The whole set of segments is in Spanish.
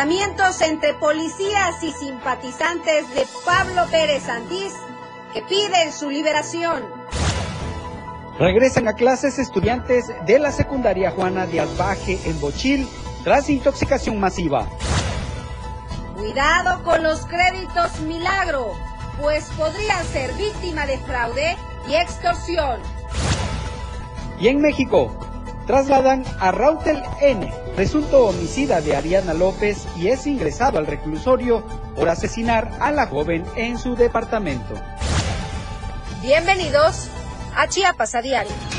Enfrentamientos entre policías y simpatizantes de Pablo Pérez Santís que piden su liberación. Regresan a clases estudiantes de la secundaria Juana de Alpaje en Bochil tras intoxicación masiva. Cuidado con los créditos milagro, pues podrían ser víctima de fraude y extorsión. Y en México, trasladan a Rautel N, presunto homicida de Ariana López, y es ingresado al reclusorio por asesinar a la joven en su departamento. Bienvenidos a Chiapas a Diario.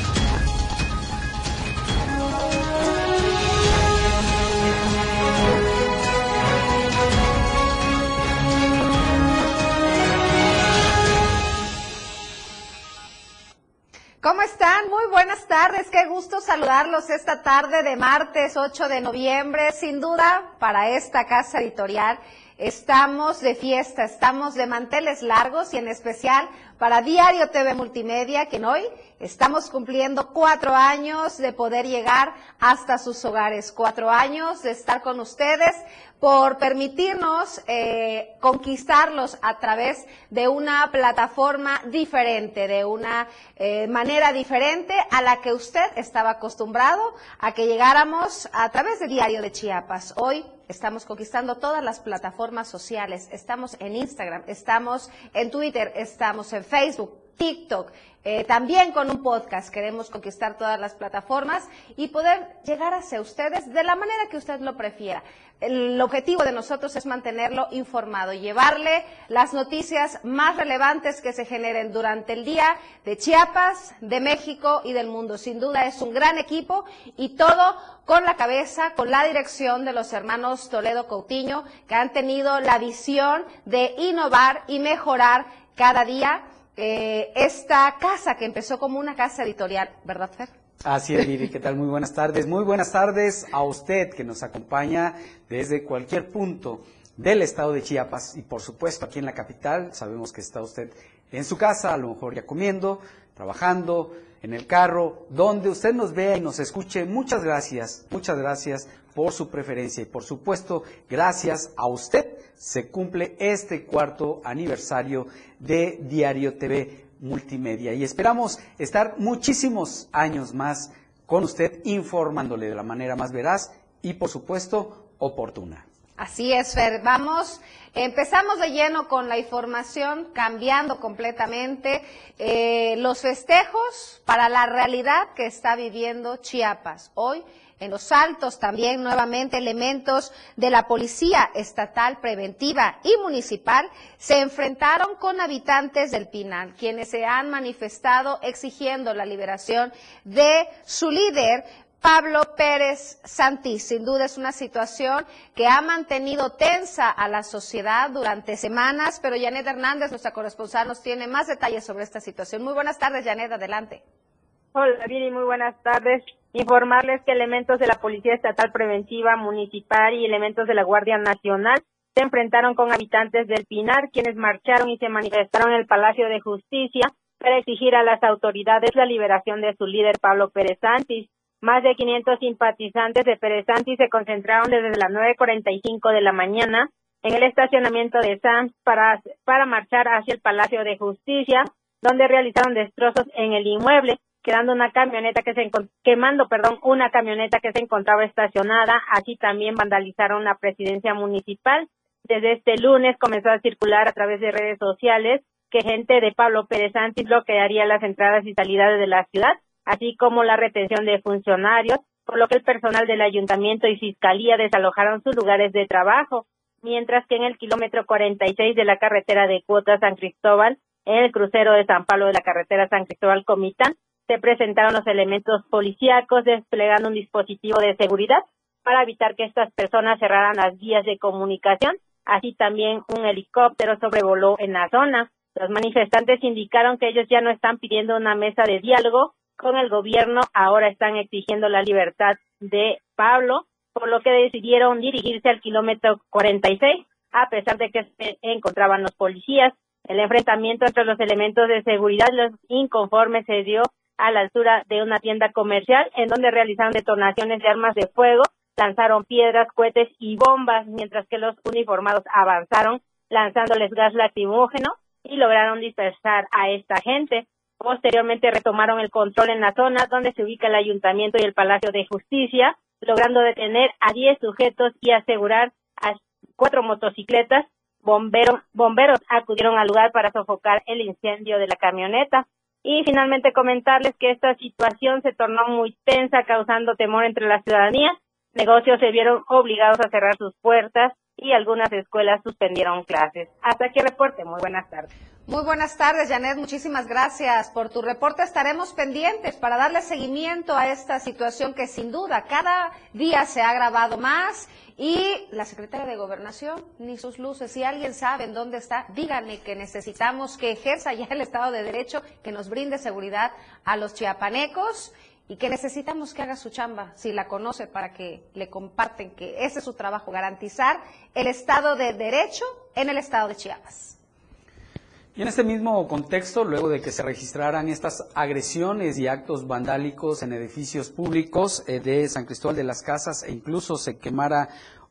¿Cómo están? Muy buenas tardes. Qué gusto saludarlos esta tarde de martes 8 de noviembre. Sin duda, para esta casa editorial estamos de fiesta, estamos de manteles largos y en especial para Diario TV Multimedia, que hoy estamos cumpliendo cuatro años de poder llegar hasta sus hogares, cuatro años de estar con ustedes por permitirnos eh, conquistarlos a través de una plataforma diferente, de una eh, manera diferente a la que usted estaba acostumbrado a que llegáramos a través de Diario de Chiapas. Hoy estamos conquistando todas las plataformas sociales, estamos en Instagram, estamos en Twitter, estamos en Facebook, TikTok, eh, también con un podcast queremos conquistar todas las plataformas y poder llegar hacia ustedes de la manera que usted lo prefiera. El objetivo de nosotros es mantenerlo informado, llevarle las noticias más relevantes que se generen durante el día de Chiapas, de México y del mundo. Sin duda es un gran equipo y todo con la cabeza, con la dirección de los hermanos Toledo Coutinho, que han tenido la visión de innovar y mejorar cada día eh, esta casa que empezó como una casa editorial, ¿verdad, Fer? Así es, Vivi, ¿qué tal? Muy buenas tardes. Muy buenas tardes a usted que nos acompaña desde cualquier punto del estado de Chiapas y por supuesto aquí en la capital. Sabemos que está usted en su casa, a lo mejor ya comiendo, trabajando, en el carro, donde usted nos vea y nos escuche. Muchas gracias, muchas gracias por su preferencia y por supuesto, gracias a usted se cumple este cuarto aniversario de Diario TV Multimedia y esperamos estar muchísimos años más con usted informándole de la manera más veraz y por supuesto oportuna. Así es, Fer. Vamos, empezamos de lleno con la información, cambiando completamente eh, los festejos para la realidad que está viviendo Chiapas. Hoy, en los altos, también nuevamente elementos de la Policía Estatal Preventiva y Municipal se enfrentaron con habitantes del Pinal, quienes se han manifestado exigiendo la liberación de su líder, Pablo Pérez Santís. Sin duda es una situación que ha mantenido tensa a la sociedad durante semanas, pero Janet Hernández, nuestra corresponsal, nos tiene más detalles sobre esta situación. Muy buenas tardes, Janet, adelante. Hola, Viri, muy buenas tardes. Informarles que elementos de la Policía Estatal Preventiva Municipal y elementos de la Guardia Nacional se enfrentaron con habitantes del Pinar, quienes marcharon y se manifestaron en el Palacio de Justicia para exigir a las autoridades la liberación de su líder Pablo Pérez Santis. Más de 500 simpatizantes de Pérez Santis se concentraron desde las 9.45 de la mañana en el estacionamiento de Sanz para, para marchar hacia el Palacio de Justicia, donde realizaron destrozos en el inmueble, quedando una camioneta que se quemando, perdón, una camioneta que se encontraba estacionada. Así también vandalizaron la presidencia municipal. Desde este lunes comenzó a circular a través de redes sociales que gente de Pablo Pérez Santis bloquearía las entradas y salidas de la ciudad así como la retención de funcionarios, por lo que el personal del ayuntamiento y fiscalía desalojaron sus lugares de trabajo, mientras que en el kilómetro 46 de la carretera de Cuota San Cristóbal, en el crucero de San Pablo de la carretera San Cristóbal Comitán, se presentaron los elementos policíacos desplegando un dispositivo de seguridad para evitar que estas personas cerraran las vías de comunicación. Así también un helicóptero sobrevoló en la zona. Los manifestantes indicaron que ellos ya no están pidiendo una mesa de diálogo, con el gobierno ahora están exigiendo la libertad de Pablo, por lo que decidieron dirigirse al kilómetro 46, a pesar de que se encontraban los policías. El enfrentamiento entre los elementos de seguridad los inconformes se dio a la altura de una tienda comercial en donde realizaron detonaciones de armas de fuego. lanzaron piedras, cohetes y bombas, mientras que los uniformados avanzaron lanzándoles gas lacrimógeno y lograron dispersar a esta gente. Posteriormente retomaron el control en la zona donde se ubica el ayuntamiento y el Palacio de Justicia, logrando detener a 10 sujetos y asegurar a cuatro motocicletas. Bomberos, bomberos acudieron al lugar para sofocar el incendio de la camioneta. Y finalmente comentarles que esta situación se tornó muy tensa, causando temor entre la ciudadanía. Negocios se vieron obligados a cerrar sus puertas y algunas escuelas suspendieron clases. Hasta aquí el reporte. Muy buenas tardes. Muy buenas tardes, Janet. Muchísimas gracias por tu reporte. Estaremos pendientes para darle seguimiento a esta situación que sin duda cada día se ha agravado más y la secretaria de Gobernación, ni sus luces. Si alguien sabe en dónde está, díganme que necesitamos que ejerza ya el Estado de Derecho, que nos brinde seguridad a los chiapanecos y que necesitamos que haga su chamba, si la conoce, para que le comparten que ese es su trabajo, garantizar el Estado de Derecho en el Estado de Chiapas. Y en este mismo contexto, luego de que se registraran estas agresiones y actos vandálicos en edificios públicos eh, de San Cristóbal de las Casas e incluso se quemara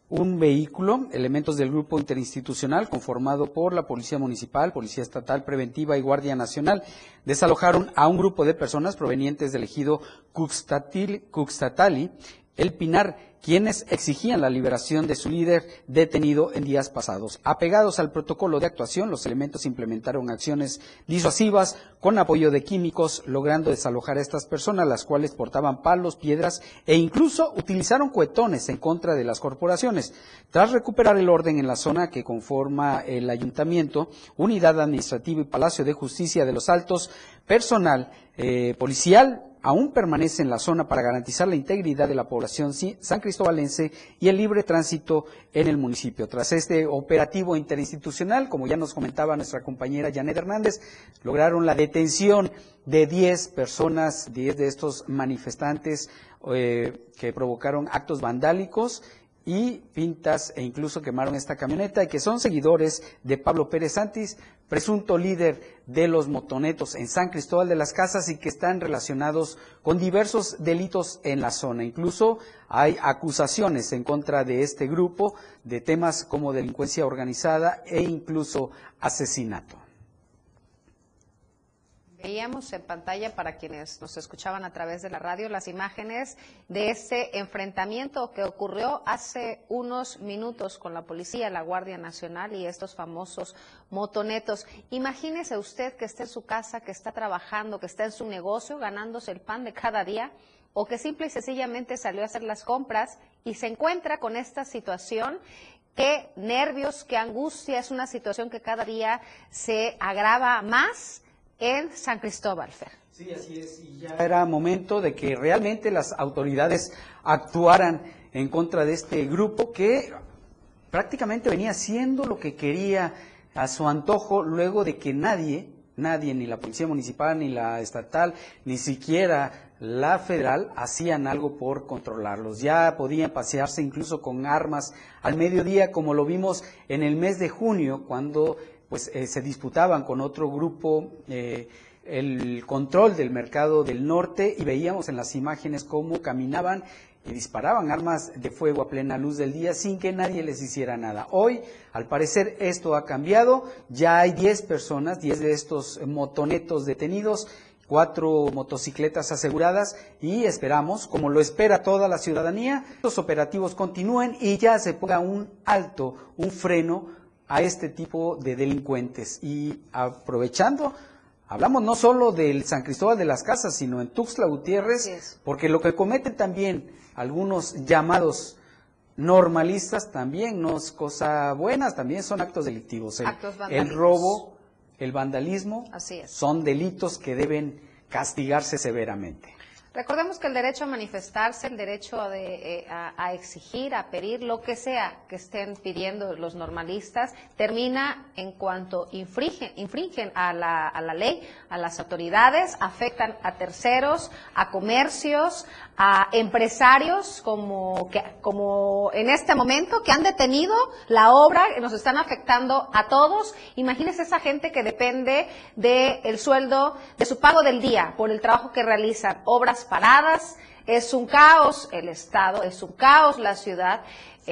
un vehículo, elementos del grupo interinstitucional conformado por la Policía Municipal, Policía Estatal Preventiva y Guardia Nacional, desalojaron a un grupo de personas provenientes del ejido Cuxtatali, El Pinar, quienes exigían la liberación de su líder detenido en días pasados. Apegados al protocolo de actuación, los elementos implementaron acciones disuasivas con apoyo de químicos, logrando desalojar a estas personas, las cuales portaban palos, piedras e incluso utilizaron cuetones en contra de las corporaciones. Tras recuperar el orden en la zona que conforma el ayuntamiento, unidad administrativa y Palacio de Justicia de los Altos, personal eh, policial aún permanece en la zona para garantizar la integridad de la población san cristobalense y el libre tránsito en el municipio. Tras este operativo interinstitucional, como ya nos comentaba nuestra compañera Janet Hernández, lograron la detención de 10 personas, 10 de estos manifestantes eh, que provocaron actos vandálicos y pintas e incluso quemaron esta camioneta y que son seguidores de Pablo Pérez Santis, presunto líder de los motonetos en San Cristóbal de las Casas y que están relacionados con diversos delitos en la zona. Incluso hay acusaciones en contra de este grupo de temas como delincuencia organizada e incluso asesinato. Veíamos en pantalla para quienes nos escuchaban a través de la radio las imágenes de ese enfrentamiento que ocurrió hace unos minutos con la policía, la Guardia Nacional y estos famosos motonetos. Imagínese usted que está en su casa, que está trabajando, que está en su negocio ganándose el pan de cada día o que simple y sencillamente salió a hacer las compras y se encuentra con esta situación qué nervios, qué angustia, es una situación que cada día se agrava más en San Cristóbal, Fer. Sí, así es. Y ya era momento de que realmente las autoridades actuaran en contra de este grupo que prácticamente venía haciendo lo que quería a su antojo luego de que nadie, nadie, ni la policía municipal, ni la estatal, ni siquiera la federal hacían algo por controlarlos. Ya podían pasearse incluso con armas al mediodía, como lo vimos en el mes de junio, cuando pues eh, se disputaban con otro grupo eh, el control del mercado del norte y veíamos en las imágenes cómo caminaban y disparaban armas de fuego a plena luz del día sin que nadie les hiciera nada. Hoy, al parecer, esto ha cambiado. Ya hay 10 personas, 10 de estos motonetos detenidos, cuatro motocicletas aseguradas y esperamos, como lo espera toda la ciudadanía, los operativos continúen y ya se ponga un alto, un freno a este tipo de delincuentes. Y aprovechando, hablamos no solo del San Cristóbal de las Casas, sino en Tuxtla Gutiérrez, porque lo que cometen también algunos llamados normalistas también no es cosa buena, también son actos delictivos. El, el robo, el vandalismo, son delitos que deben castigarse severamente. Recordemos que el derecho a manifestarse, el derecho eh, a, exigir, a pedir lo que sea que estén pidiendo los normalistas, termina en cuanto infringen, infringen a, la, a la ley, a las autoridades, afectan a terceros, a comercios, a empresarios como, que, como en este momento que han detenido la obra, nos están afectando a todos. Imagínense esa gente que depende del sueldo, de su pago del día por el trabajo que realizan, obras paradas, es un caos el Estado, es un caos la ciudad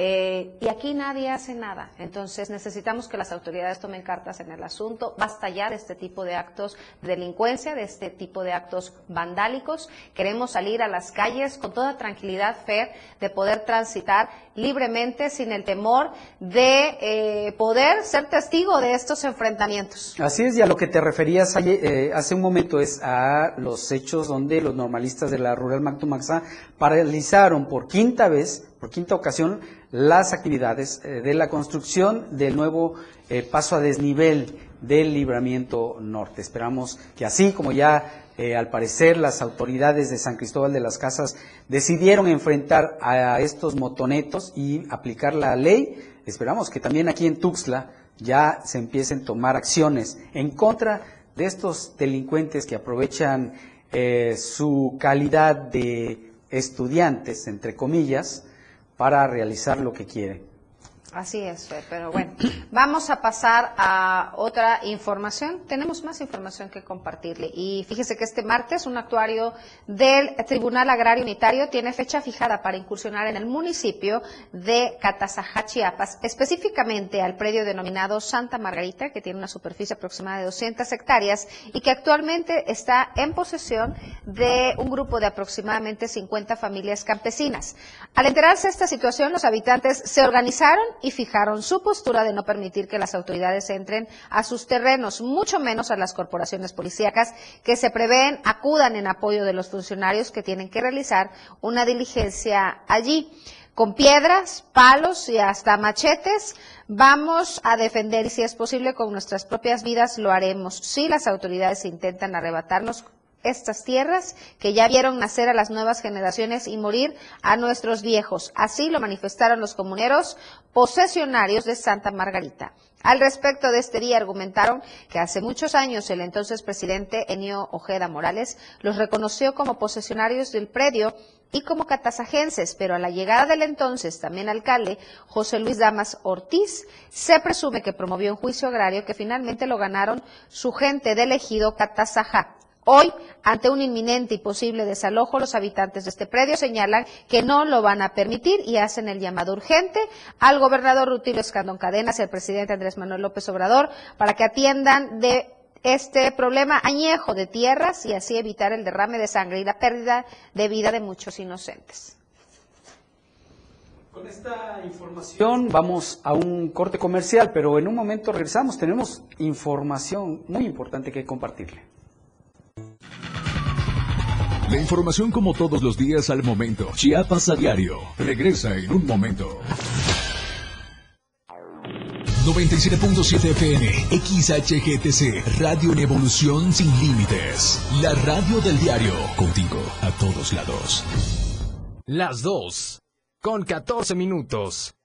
eh, y aquí nadie hace nada. Entonces necesitamos que las autoridades tomen cartas en el asunto. Basta ya de este tipo de actos de delincuencia, de este tipo de actos vandálicos. Queremos salir a las calles con toda tranquilidad, Fer, de poder transitar libremente sin el temor de eh, poder ser testigo de estos enfrentamientos. Así es, y a lo que te referías eh, hace un momento es a los hechos donde los normalistas de la rural Mactumaxa paralizaron por quinta vez, por quinta ocasión, las actividades eh, de la construcción del nuevo eh, paso a desnivel del libramiento norte. Esperamos que así como ya eh, al parecer las autoridades de San Cristóbal de las Casas decidieron enfrentar a estos motonetos y aplicar la ley, esperamos que también aquí en Tuxtla ya se empiecen a tomar acciones en contra de estos delincuentes que aprovechan su calidad de estudiantes, entre comillas, para realizar lo que quiere. Así es, pero bueno, vamos a pasar a otra información. Tenemos más información que compartirle. Y fíjese que este martes un actuario del Tribunal Agrario Unitario tiene fecha fijada para incursionar en el municipio de Catazajá, Chiapas, específicamente al predio denominado Santa Margarita, que tiene una superficie aproximada de 200 hectáreas y que actualmente está en posesión de un grupo de aproximadamente 50 familias campesinas. Al enterarse de esta situación, los habitantes se organizaron y fijaron su postura de no permitir que las autoridades entren a sus terrenos, mucho menos a las corporaciones policíacas que se prevén acudan en apoyo de los funcionarios que tienen que realizar una diligencia allí. Con piedras, palos y hasta machetes vamos a defender y si es posible con nuestras propias vidas lo haremos. Si las autoridades intentan arrebatarnos estas tierras que ya vieron nacer a las nuevas generaciones y morir a nuestros viejos. Así lo manifestaron los comuneros posesionarios de Santa Margarita. Al respecto de este día argumentaron que hace muchos años el entonces presidente Enio Ojeda Morales los reconoció como posesionarios del predio y como catasajenses, pero a la llegada del entonces también alcalde José Luis Damas Ortiz, se presume que promovió un juicio agrario que finalmente lo ganaron su gente del ejido Catazajá. Hoy, ante un inminente y posible desalojo, los habitantes de este predio señalan que no lo van a permitir y hacen el llamado urgente al gobernador Rutilio Escandón Cadenas y al presidente Andrés Manuel López Obrador para que atiendan de este problema añejo de tierras y así evitar el derrame de sangre y la pérdida de vida de muchos inocentes. Con esta información vamos a un corte comercial, pero en un momento regresamos. Tenemos información muy importante que compartirle. La información como todos los días al momento. Chiapas a diario. Regresa en un momento. 97.7 FM, XHGTC, Radio en Evolución Sin Límites. La radio del diario, contigo a todos lados. Las 2, con 14 minutos.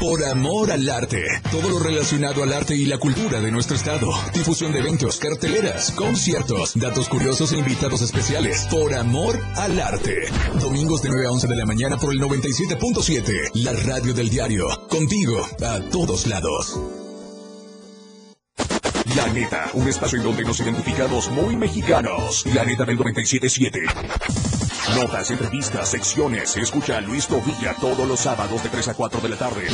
Por amor al arte. Todo lo relacionado al arte y la cultura de nuestro estado. Difusión de eventos, carteleras, conciertos, datos curiosos e invitados especiales. Por amor al arte. Domingos de 9 a 11 de la mañana por el 97.7. La radio del diario. Contigo a todos lados. La neta, un espacio en donde nos identificamos muy mexicanos. La neta del 977. Notas, entrevistas, secciones. Escucha a Luis Tovilla todos los sábados de 3 a 4 de la tarde.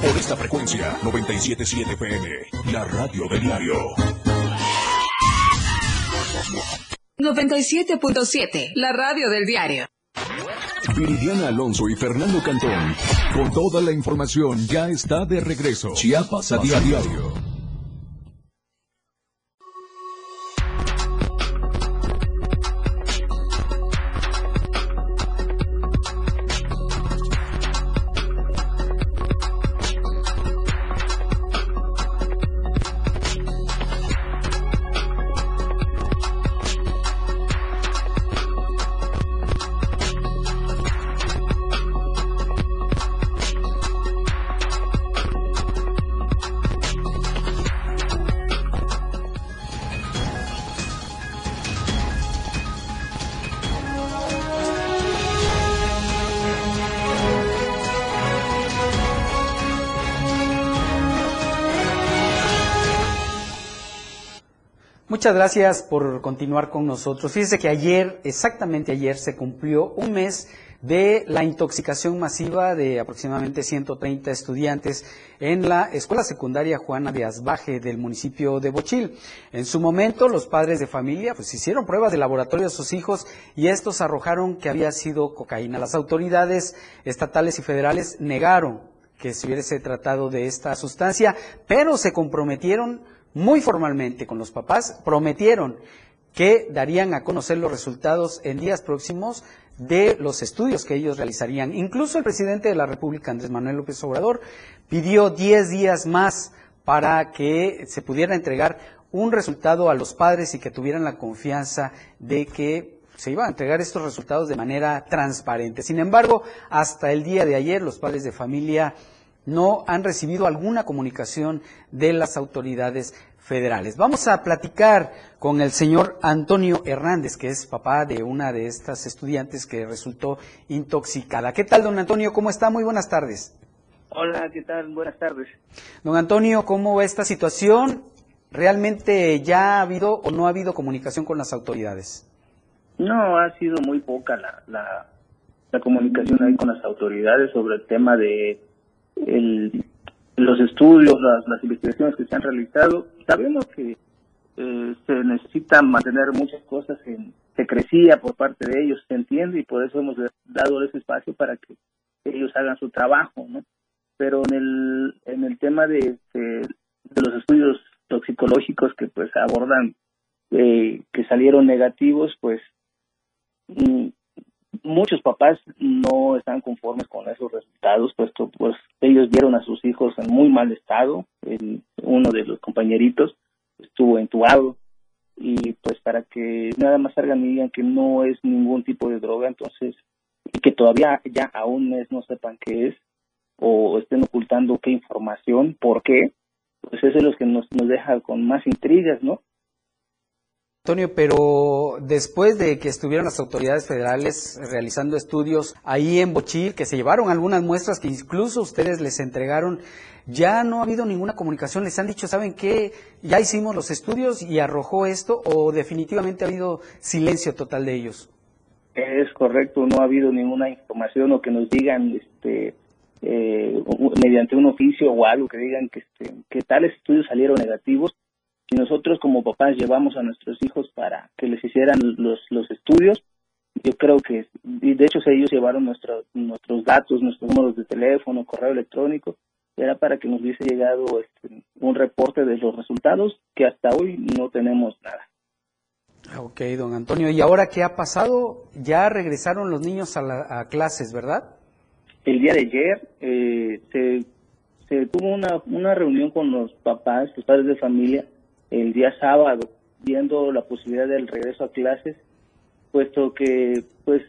Por esta frecuencia, 977 FM, la radio del diario. 97.7, la radio del diario. Viridiana Alonso y Fernando Cantón, con toda la información, ya está de regreso. Chiapas a diario. Muchas gracias por continuar con nosotros. Fíjese que ayer, exactamente ayer, se cumplió un mes de la intoxicación masiva de aproximadamente 130 estudiantes en la escuela secundaria Juana de Asbaje del municipio de Bochil. En su momento, los padres de familia pues hicieron pruebas de laboratorio a sus hijos y estos arrojaron que había sido cocaína. Las autoridades estatales y federales negaron que se hubiese tratado de esta sustancia, pero se comprometieron muy formalmente con los papás, prometieron que darían a conocer los resultados en días próximos de los estudios que ellos realizarían. Incluso el presidente de la República, Andrés Manuel López Obrador, pidió 10 días más para que se pudiera entregar un resultado a los padres y que tuvieran la confianza de que se iban a entregar estos resultados de manera transparente. Sin embargo, hasta el día de ayer los padres de familia no han recibido alguna comunicación de las autoridades federales. Vamos a platicar con el señor Antonio Hernández, que es papá de una de estas estudiantes que resultó intoxicada. ¿Qué tal, don Antonio? ¿Cómo está? Muy buenas tardes. Hola, ¿qué tal? Buenas tardes. Don Antonio, ¿cómo va esta situación? ¿Realmente ya ha habido o no ha habido comunicación con las autoridades? No, ha sido muy poca la, la, la comunicación ahí con las autoridades sobre el tema de el, los estudios, las, investigaciones que se han realizado. Sabemos que eh, se necesita mantener muchas cosas en secrecía por parte de ellos, se entiende, y por eso hemos dado ese espacio para que ellos hagan su trabajo, ¿no? Pero en el, en el tema de, de, los estudios toxicológicos que pues abordan, eh, que salieron negativos, pues mm, muchos papás no están conformes con esos resultados, puesto pues ellos vieron a sus hijos en muy mal estado. Uno de los compañeritos estuvo entubado y pues para que nada más salgan y digan que no es ningún tipo de droga, entonces y que todavía ya a un mes no sepan qué es o estén ocultando qué información, por qué, pues eso es lo que nos, nos deja con más intrigas, ¿no? Antonio, pero después de que estuvieron las autoridades federales realizando estudios ahí en Bochil, que se llevaron algunas muestras que incluso ustedes les entregaron, ya no ha habido ninguna comunicación. Les han dicho, ¿saben qué? Ya hicimos los estudios y arrojó esto, o definitivamente ha habido silencio total de ellos. Es correcto, no ha habido ninguna información o que nos digan, este, eh, mediante un oficio o algo que digan que, este, que tales estudios salieron negativos si nosotros como papás llevamos a nuestros hijos para que les hicieran los, los estudios, yo creo que, y de hecho ellos llevaron nuestros nuestros datos, nuestros números de teléfono, correo electrónico, era para que nos hubiese llegado este, un reporte de los resultados, que hasta hoy no tenemos nada. Ok, don Antonio. ¿Y ahora qué ha pasado? Ya regresaron los niños a, la, a clases, ¿verdad? El día de ayer eh, se, se tuvo una, una reunión con los papás, los padres de familia, el día sábado, viendo la posibilidad del regreso a clases, puesto que pues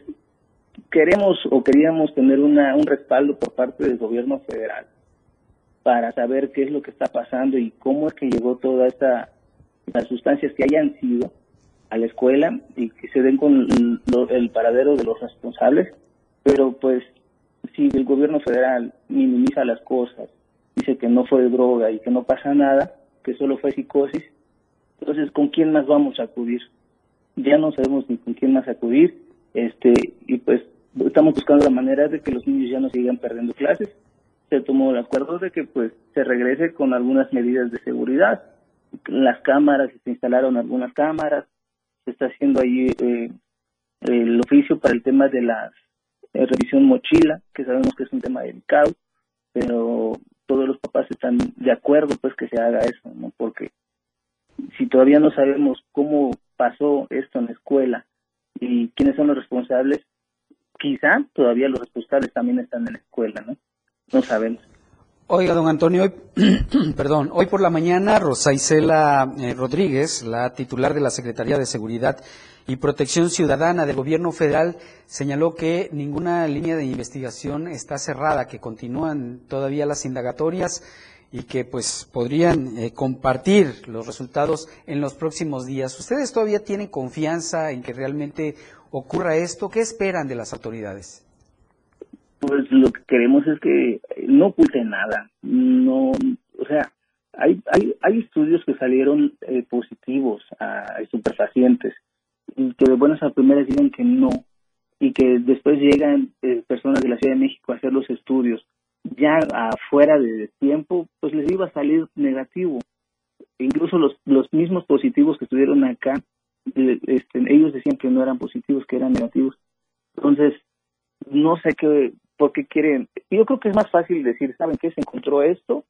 queremos o queríamos tener una, un respaldo por parte del gobierno federal para saber qué es lo que está pasando y cómo es que llegó toda esta las sustancias que hayan sido a la escuela y que se den con el paradero de los responsables, pero pues si el gobierno federal minimiza las cosas, dice que no fue droga y que no pasa nada, que solo fue psicosis. Entonces, ¿con quién más vamos a acudir? Ya no sabemos ni con quién más acudir, este, y pues estamos buscando la manera de que los niños ya no sigan perdiendo clases. Se tomó el acuerdo de que pues se regrese con algunas medidas de seguridad. Las cámaras, se instalaron algunas cámaras, se está haciendo ahí eh, el oficio para el tema de la eh, revisión mochila, que sabemos que es un tema delicado, pero todos los papás están de acuerdo pues que se haga eso, ¿no? Porque si todavía no sabemos cómo pasó esto en la escuela y quiénes son los responsables, quizá todavía los responsables también están en la escuela, ¿no? No sabemos. Oiga, don Antonio, hoy, perdón, hoy por la mañana Rosa Isela eh, Rodríguez, la titular de la Secretaría de Seguridad y Protección Ciudadana del Gobierno Federal, señaló que ninguna línea de investigación está cerrada, que continúan todavía las indagatorias y que pues podrían eh, compartir los resultados en los próximos días. ¿Ustedes todavía tienen confianza en que realmente ocurra esto? ¿Qué esperan de las autoridades? Pues lo que queremos es que no oculte nada. No, o sea, hay, hay, hay estudios que salieron eh, positivos a estupefacientes y que de buenas a primeras digan que no y que después llegan eh, personas de la Ciudad de México a hacer los estudios ya afuera de tiempo, pues les iba a salir negativo. Incluso los, los mismos positivos que estuvieron acá, este, ellos decían que no eran positivos, que eran negativos. Entonces, no sé qué, por qué quieren. Yo creo que es más fácil decir, ¿saben qué? Se encontró esto,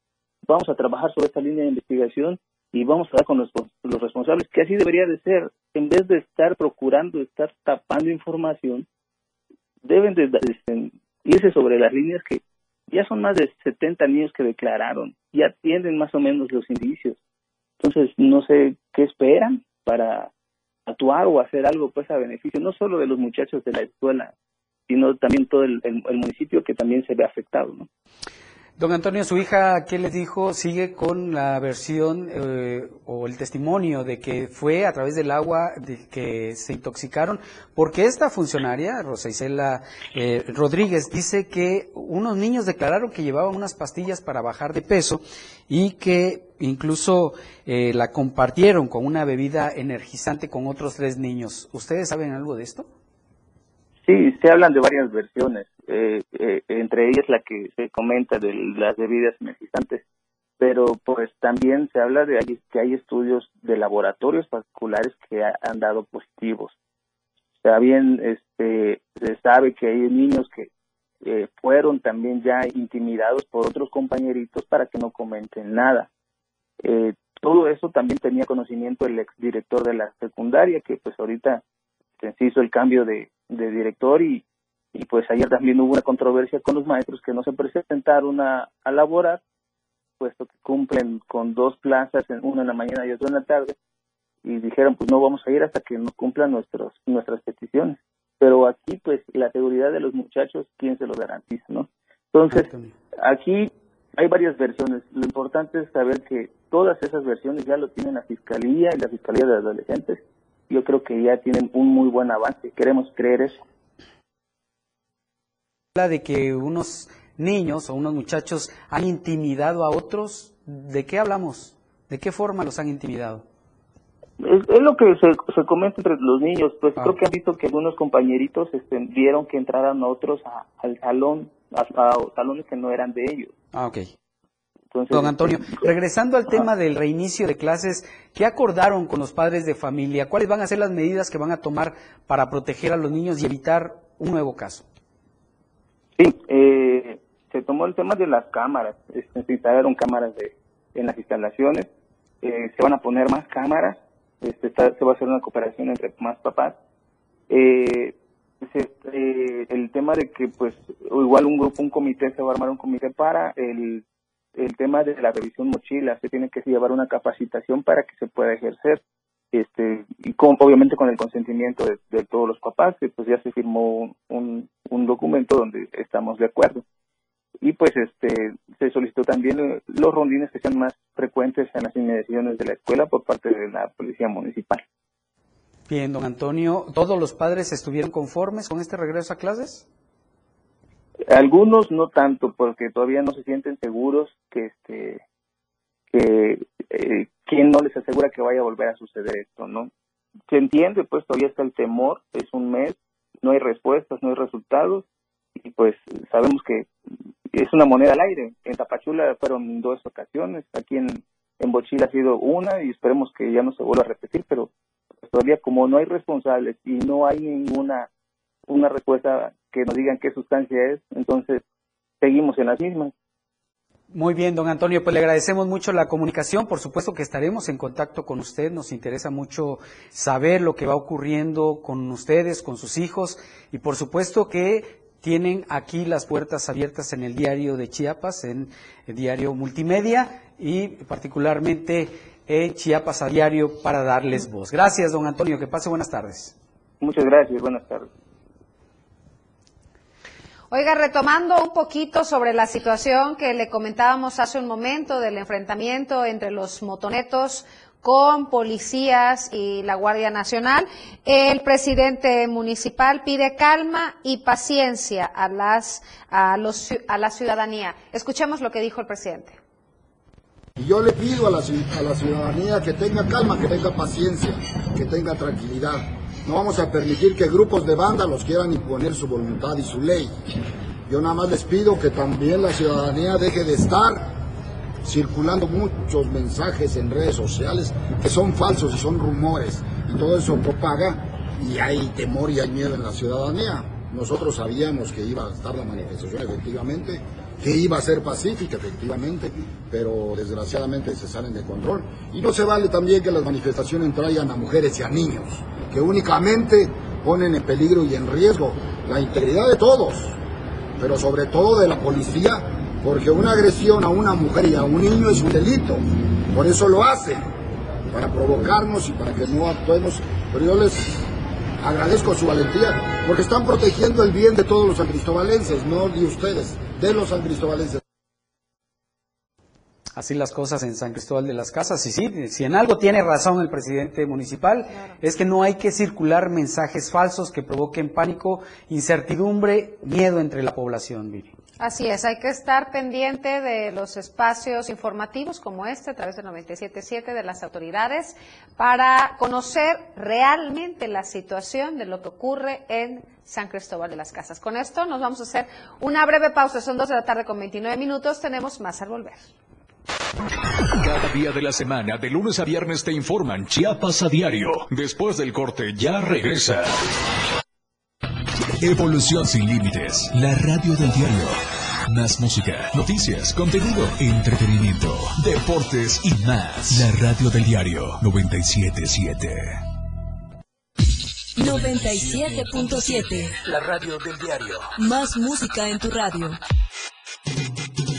vamos a trabajar sobre esta línea de investigación y vamos a dar con los, los responsables, que así debería de ser. En vez de estar procurando, estar tapando información, deben de, este, irse sobre las líneas que ya son más de 70 niños que declararon, ya tienen más o menos los indicios. Entonces, no sé qué esperan para actuar o hacer algo pues a beneficio no solo de los muchachos de la escuela, sino también todo el, municipio que también se ve afectado. ¿no? Don Antonio, su hija, ¿qué le dijo? Sigue con la versión eh, o el testimonio de que fue a través del agua de que se intoxicaron, porque esta funcionaria, Rosa Isela eh, Rodríguez, dice que unos niños declararon que llevaban unas pastillas para bajar de peso y que incluso eh, la compartieron con una bebida energizante con otros tres niños. ¿Ustedes saben algo de esto? Sí, se hablan de varias versiones, eh, eh, entre ellas la que se comenta de las bebidas energizantes, pero pues también se habla de que hay estudios de laboratorios particulares que han dado positivos. O sea, bien, este, se sabe que hay niños que eh, fueron también ya intimidados por otros compañeritos para que no comenten nada. todo eso también tenía conocimiento el exdirector de la secundaria, que pues ahorita se hizo el cambio de, director y, y pues ayer también hubo una controversia con los maestros que no se presentaron a, a laborar, puesto que cumplen con dos plazas, una en la mañana y otra en la tarde, y dijeron pues no vamos a ir hasta que nos cumplan nuestros, nuestras peticiones. Pero aquí pues la seguridad de los muchachos, ¿quién se lo garantiza? no Entonces, aquí hay varias versiones. Lo importante es saber que todas esas versiones ya lo tienen la Fiscalía y la Fiscalía de Adolescentes yo creo que ya tienen un muy buen avance. Queremos creer eso. Habla de que unos niños o unos muchachos han intimidado a otros. ¿De qué hablamos? ¿De qué forma los han intimidado? Es, lo que se, comenta entre los niños. Pues ah. creo que han visto que algunos compañeritos este, vieron que entraran otros al salón, a, a, salones que no eran de ellos. Ah, Don Antonio, regresando al tema del reinicio de clases, ¿qué acordaron con los padres de familia? ¿Cuáles van a ser las medidas que van a tomar para proteger a los niños y evitar un nuevo caso? Sí, eh, se tomó el tema de las cámaras, este, se instalaron cámaras de, en las instalaciones, eh, se van a poner más cámaras, este, se va a hacer una cooperación entre más papás. Eh, el tema de que pues igual un grupo, un comité, se va a armar un comité para el el tema de la revisión mochila, se tiene que llevar una capacitación para que se pueda ejercer, este, y con, obviamente con el consentimiento de, todos los papás, que pues ya se firmó un, un documento donde estamos de acuerdo. Y pues este, se solicitó también eh, los rondines que sean más frecuentes en las inmediaciones de la escuela por parte de la policía municipal. Bien, don Antonio, ¿todos los padres estuvieron conformes con este regreso a clases? Algunos no tanto, porque todavía no se sienten seguros que este que eh, quién no les asegura que vaya a volver a suceder esto, ¿no? Se entiende, pues todavía está el temor, es un mes, no hay respuestas, no hay resultados, y pues sabemos que es una moneda al aire. En Tapachula fueron dos ocasiones, aquí en, en Bochila ha sido una y esperemos que ya no se vuelva a repetir, pero todavía como no hay responsables y no hay ninguna una respuesta que nos digan qué sustancia es, entonces seguimos en las mismas. Muy bien, don Antonio, pues le agradecemos mucho la comunicación. Por supuesto que estaremos en contacto con usted. Nos interesa mucho saber lo que va ocurriendo con ustedes, con sus hijos. Y por supuesto que tienen aquí las puertas abiertas en el diario de Chiapas, en el diario multimedia y particularmente en Chiapas a diario para darles voz. Gracias, don Antonio. Que pase buenas tardes. Muchas gracias. Buenas tardes. Oiga, retomando un poquito sobre la situación que le comentábamos hace un momento del enfrentamiento entre los motonetos con policías y la Guardia Nacional, el presidente municipal pide calma y paciencia a, las, a, los, a la ciudadanía. Escuchemos lo que dijo el presidente. Yo le pido a la, a la ciudadanía que tenga calma, que tenga paciencia, que tenga tranquilidad no vamos a permitir que grupos de los quieran imponer su voluntad y su ley. Yo nada más les pido que también la ciudadanía deje de estar circulando muchos mensajes en redes sociales que son falsos y son rumores y todo eso propaga y hay temor y hay miedo en la ciudadanía. Nosotros sabíamos que iba a estar la manifestación efectivamente, que iba a ser pacífica efectivamente, pero desgraciadamente se salen de control. Y no se vale también que las manifestaciones traigan a mujeres y a niños que únicamente ponen en peligro y en riesgo la integridad de todos, pero sobre todo de la policía, porque una agresión a una mujer y a un niño es un delito. Por eso lo hacen, para provocarnos y para que no actuemos. Pero yo les agradezco su valentía, porque están protegiendo el bien de todos los sancristobalenses, no de ustedes, de los sancristobalenses así las cosas en San Cristóbal de las Casas. Y sí, si en algo tiene razón el presidente municipal, es que no hay que circular mensajes falsos que provoquen pánico, incertidumbre, miedo entre la población, Viri. Así es, hay que estar pendiente de los espacios informativos como este, a través de 97.7 de las autoridades, para conocer realmente la situación de lo que ocurre en San Cristóbal de las Casas. Con esto nos vamos a hacer una breve pausa, son dos de la tarde con 29 minutos, tenemos más al volver. Cada día de la semana, de lunes a viernes, te informan Chiapas a diario. Después del corte, ya regresa. Evolución sin límites. La radio del diario. Más música, noticias, contenido, entretenimiento, deportes y más. La radio del diario 977. 97.7. La radio del diario. Más música en tu radio.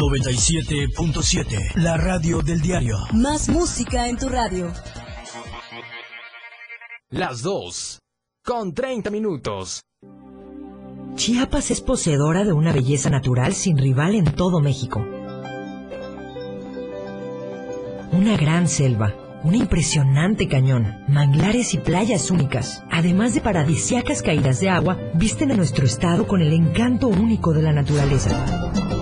97.7, la radio del diario. Más música en tu radio. Las 2, con 30 minutos. Chiapas es poseedora de una belleza natural sin rival en todo México. Una gran selva, un impresionante cañón, manglares y playas únicas, además de paradisiacas caídas de agua, visten a nuestro estado con el encanto único de la naturaleza.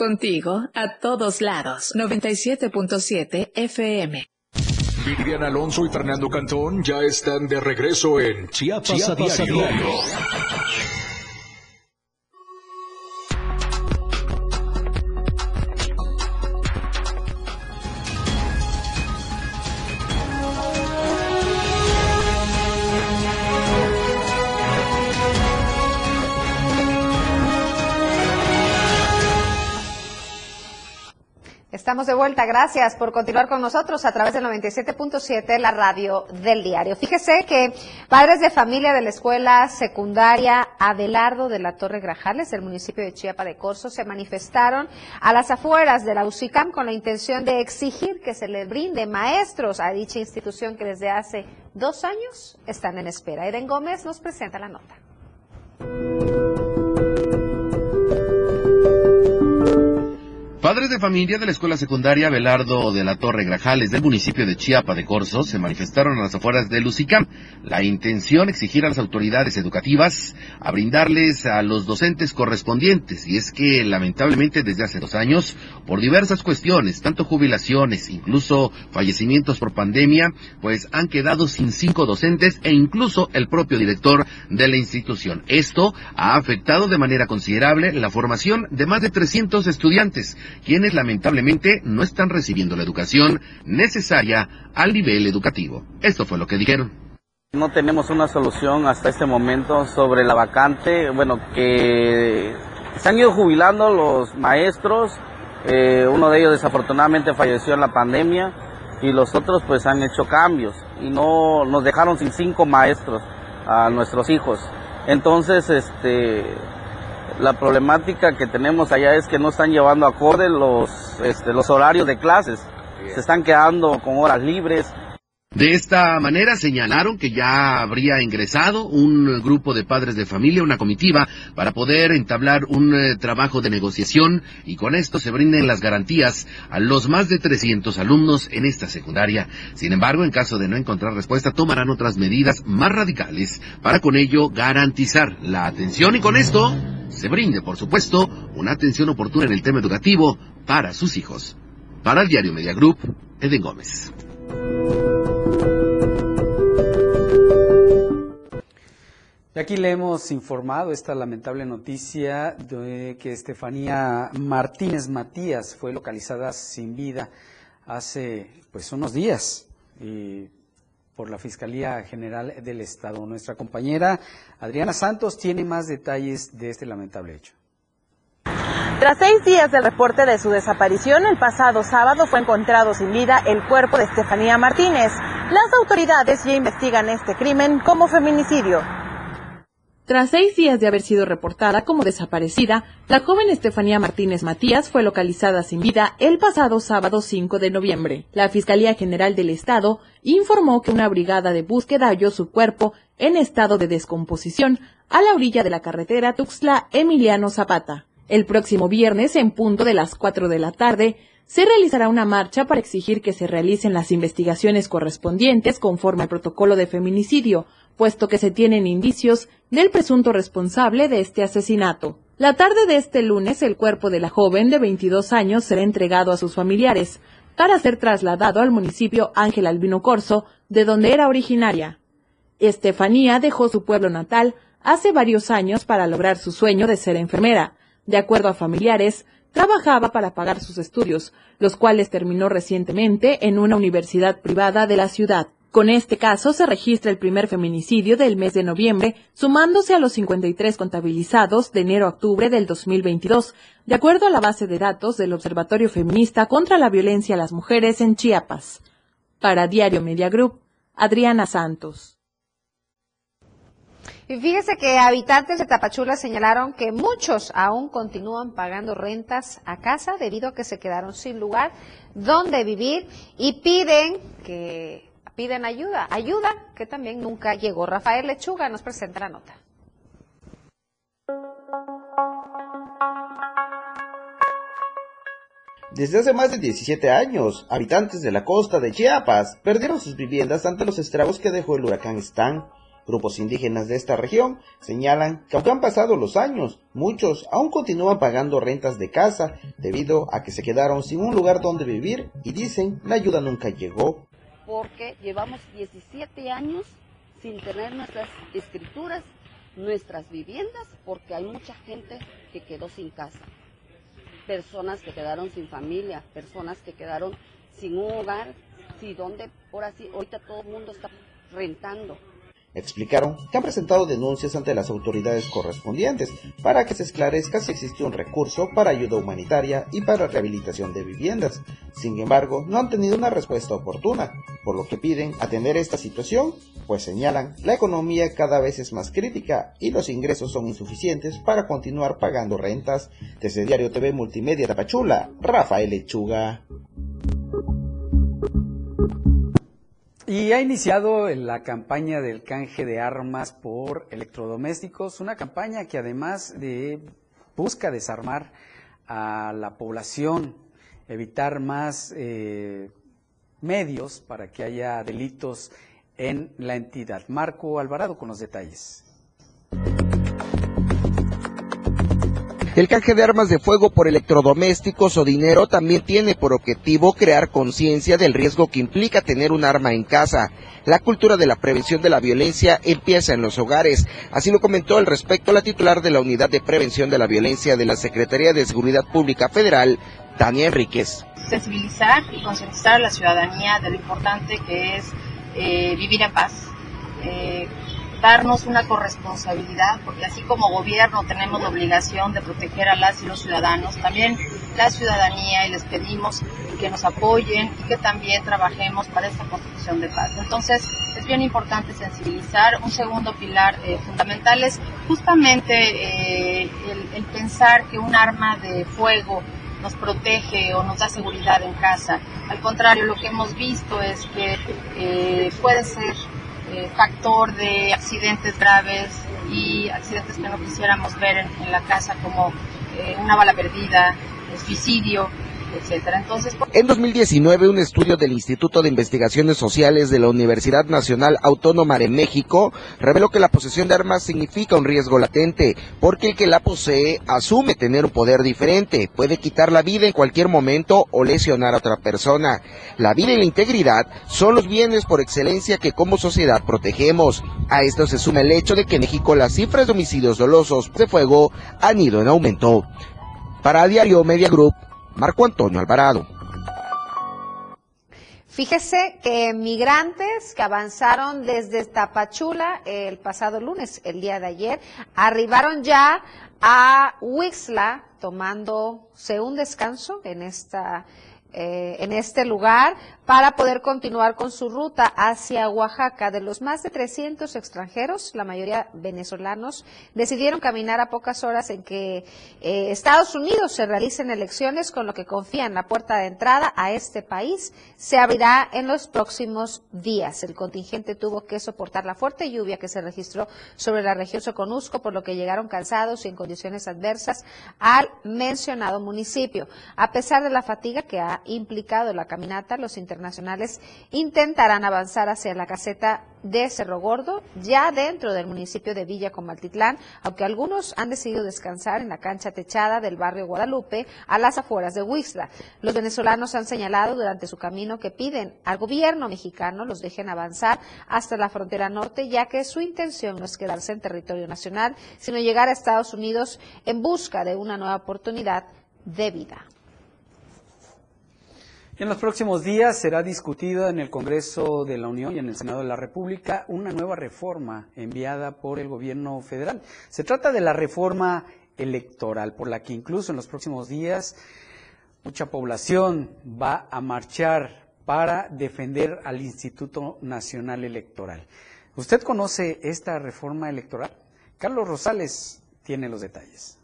Contigo, a todos lados. 97.7 FM. Vivian Alonso y Fernando Cantón ya están de regreso en Chiapas, Chiapas a a diario. Estamos de vuelta. Gracias por continuar con nosotros a través del 97.7, la radio del diario. Fíjese que padres de familia de la escuela secundaria Adelardo de la Torre Grajales del municipio de Chiapa de Corzo se manifestaron a las afueras de la UCICAM con la intención de exigir que se les brinde maestros a dicha institución que desde hace dos años están en espera. Eden Gómez nos presenta la nota. Padres de familia de la escuela secundaria Belardo de la Torre Grajales del municipio de Chiapa de Corzo se manifestaron a las afueras de Lucicam. La intención exigir a las autoridades educativas a brindarles a los docentes correspondientes y es que lamentablemente desde hace dos años por diversas cuestiones, tanto jubilaciones, incluso fallecimientos por pandemia, pues han quedado sin cinco docentes e incluso el propio director de la institución. Esto ha afectado de manera considerable la formación de más de 300 estudiantes quienes lamentablemente no están recibiendo la educación necesaria al nivel educativo. Esto fue lo que dijeron. No tenemos una solución hasta este momento sobre la vacante, bueno, que se han ido jubilando los maestros, eh, uno de ellos desafortunadamente falleció en la pandemia y los otros pues han hecho cambios y no nos dejaron sin cinco maestros a nuestros hijos. Entonces, este, la problemática que tenemos allá es que no están llevando acorde los, este, los horarios de clases. Se están quedando con horas libres. De esta manera señalaron que ya habría ingresado un grupo de padres de familia, una comitiva, para poder entablar un eh, trabajo de negociación y con esto se brinden las garantías a los más de 300 alumnos en esta secundaria. Sin embargo, en caso de no encontrar respuesta, tomarán otras medidas más radicales para con ello garantizar la atención y con esto se brinde, por supuesto, una atención oportuna en el tema educativo para sus hijos. Para el diario Media Group, Eden Gómez. Aquí le hemos informado esta lamentable noticia de que Estefanía Martínez Matías fue localizada sin vida hace pues unos días y por la Fiscalía General del Estado. Nuestra compañera Adriana Santos tiene más detalles de este lamentable hecho. Tras seis días del reporte de su desaparición, el pasado sábado fue encontrado sin vida el cuerpo de Estefanía Martínez. Las autoridades ya investigan este crimen como feminicidio. Tras seis días de haber sido reportada como desaparecida, la joven Estefanía Martínez Matías fue localizada sin vida el pasado sábado 5 de noviembre. La Fiscalía General del Estado informó que una brigada de búsqueda halló su cuerpo en estado de descomposición a la orilla de la carretera Tuxtla-Emiliano Zapata. El próximo viernes, en punto de las 4 de la tarde, se realizará una marcha para exigir que se realicen las investigaciones correspondientes conforme al protocolo de feminicidio, puesto que se tienen indicios del presunto responsable de este asesinato. La tarde de este lunes, el cuerpo de la joven de 22 años será entregado a sus familiares para ser trasladado al municipio Ángel Albino Corso, de donde era originaria. Estefanía dejó su pueblo natal hace varios años para lograr su sueño de ser enfermera. De acuerdo a familiares, trabajaba para pagar sus estudios, los cuales terminó recientemente en una universidad privada de la ciudad. Con este caso se registra el primer feminicidio del mes de noviembre, sumándose a los 53 contabilizados de enero a octubre del 2022, de acuerdo a la base de datos del Observatorio Feminista contra la Violencia a las Mujeres en Chiapas. Para Diario Media Group, Adriana Santos. Y fíjese que habitantes de Tapachula señalaron que muchos aún continúan pagando rentas a casa debido a que se quedaron sin lugar donde vivir y piden que piden ayuda, ayuda que también nunca llegó. Rafael Lechuga nos presenta la nota. Desde hace más de 17 años, habitantes de la costa de Chiapas perdieron sus viviendas ante los estragos que dejó el huracán Stan. Grupos indígenas de esta región señalan que aunque han pasado los años, muchos aún continúan pagando rentas de casa debido a que se quedaron sin un lugar donde vivir y dicen la ayuda nunca llegó. Porque llevamos 17 años sin tener nuestras escrituras, nuestras viviendas, porque hay mucha gente que quedó sin casa personas que quedaron sin familia, personas que quedaron sin un hogar, si donde, por así, ahorita todo el mundo está rentando. Explicaron que han presentado denuncias ante las autoridades correspondientes para que se esclarezca si existe un recurso para ayuda humanitaria y para rehabilitación de viviendas. Sin embargo, no han tenido una respuesta oportuna, por lo que piden atender esta situación, pues señalan la economía cada vez es más crítica y los ingresos son insuficientes para continuar pagando rentas. Desde Diario TV Multimedia Tapachula, Rafael Lechuga. Y ha iniciado la campaña del canje de armas por electrodomésticos, una campaña que además de busca desarmar a la población, evitar más eh, medios para que haya delitos en la entidad. Marco Alvarado con los detalles. El canje de armas de fuego por electrodomésticos o dinero también tiene por objetivo crear conciencia del riesgo que implica tener un arma en casa. La cultura de la prevención de la violencia empieza en los hogares. Así lo comentó al respecto la titular de la Unidad de Prevención de la Violencia de la Secretaría de Seguridad Pública Federal, Tania Enríquez. Sensibilizar y concientizar a la ciudadanía de lo importante que es eh, vivir en paz. Eh, darnos una corresponsabilidad, porque así como gobierno tenemos la obligación de proteger a las y los ciudadanos, también la ciudadanía y les pedimos que nos apoyen y que también trabajemos para esta constitución de paz. Entonces, es bien importante sensibilizar. Un segundo pilar eh, fundamental es justamente eh, el, pensar que un arma de fuego nos protege o nos da seguridad en casa. Al contrario, lo que hemos visto es que eh, puede ser eh, factor de accidentes graves y accidentes que no quisiéramos ver en, la casa como eh, una bala perdida, suicidio, entonces, En 2019, un estudio del Instituto de Investigaciones Sociales de la Universidad Nacional Autónoma de México reveló que la posesión de armas significa un riesgo latente, porque el que la posee asume tener un poder diferente, puede quitar la vida en cualquier momento o lesionar a otra persona. La vida y la integridad son los bienes por excelencia que como sociedad protegemos. A esto se suma el hecho de que en México las cifras de homicidios dolosos de fuego han ido en aumento. Para Diario Media Group, Marco Antonio Alvarado. Fíjese que migrantes que avanzaron desde Tapachula el pasado lunes, el día de ayer, arribaron ya a Huixla tomándose un descanso en esta eh, en este lugar para poder continuar con su ruta hacia Oaxaca. De los más de 300 extranjeros, la mayoría venezolanos, decidieron caminar a pocas horas en que eh, Estados Unidos se realicen elecciones, con lo que confían la puerta de entrada a este país se abrirá en los próximos días. El contingente tuvo que soportar la fuerte lluvia que se registró sobre la región Soconusco, por lo que llegaron cansados y en condiciones adversas al mencionado municipio. A pesar de la fatiga que ha implicado la caminata, los internacionales intentarán avanzar hacia la caseta de Cerro Gordo, ya dentro del municipio de Villa Comaltitlán, aunque algunos han decidido descansar en la cancha techada del barrio Guadalupe, a las afueras de Huixla. Los venezolanos han señalado durante su camino que piden al gobierno mexicano los dejen avanzar hasta la frontera norte, ya que su intención no es quedarse en territorio nacional, sino llegar a Estados Unidos en busca de una nueva oportunidad de vida. En los próximos días será discutida en el Congreso de la Unión y en el Senado de la República una nueva reforma enviada por el gobierno federal. Se trata de la reforma electoral, por la que incluso en los próximos días mucha población va a marchar para defender al Instituto Nacional Electoral. ¿Usted conoce esta reforma electoral? Carlos Rosales tiene los detalles.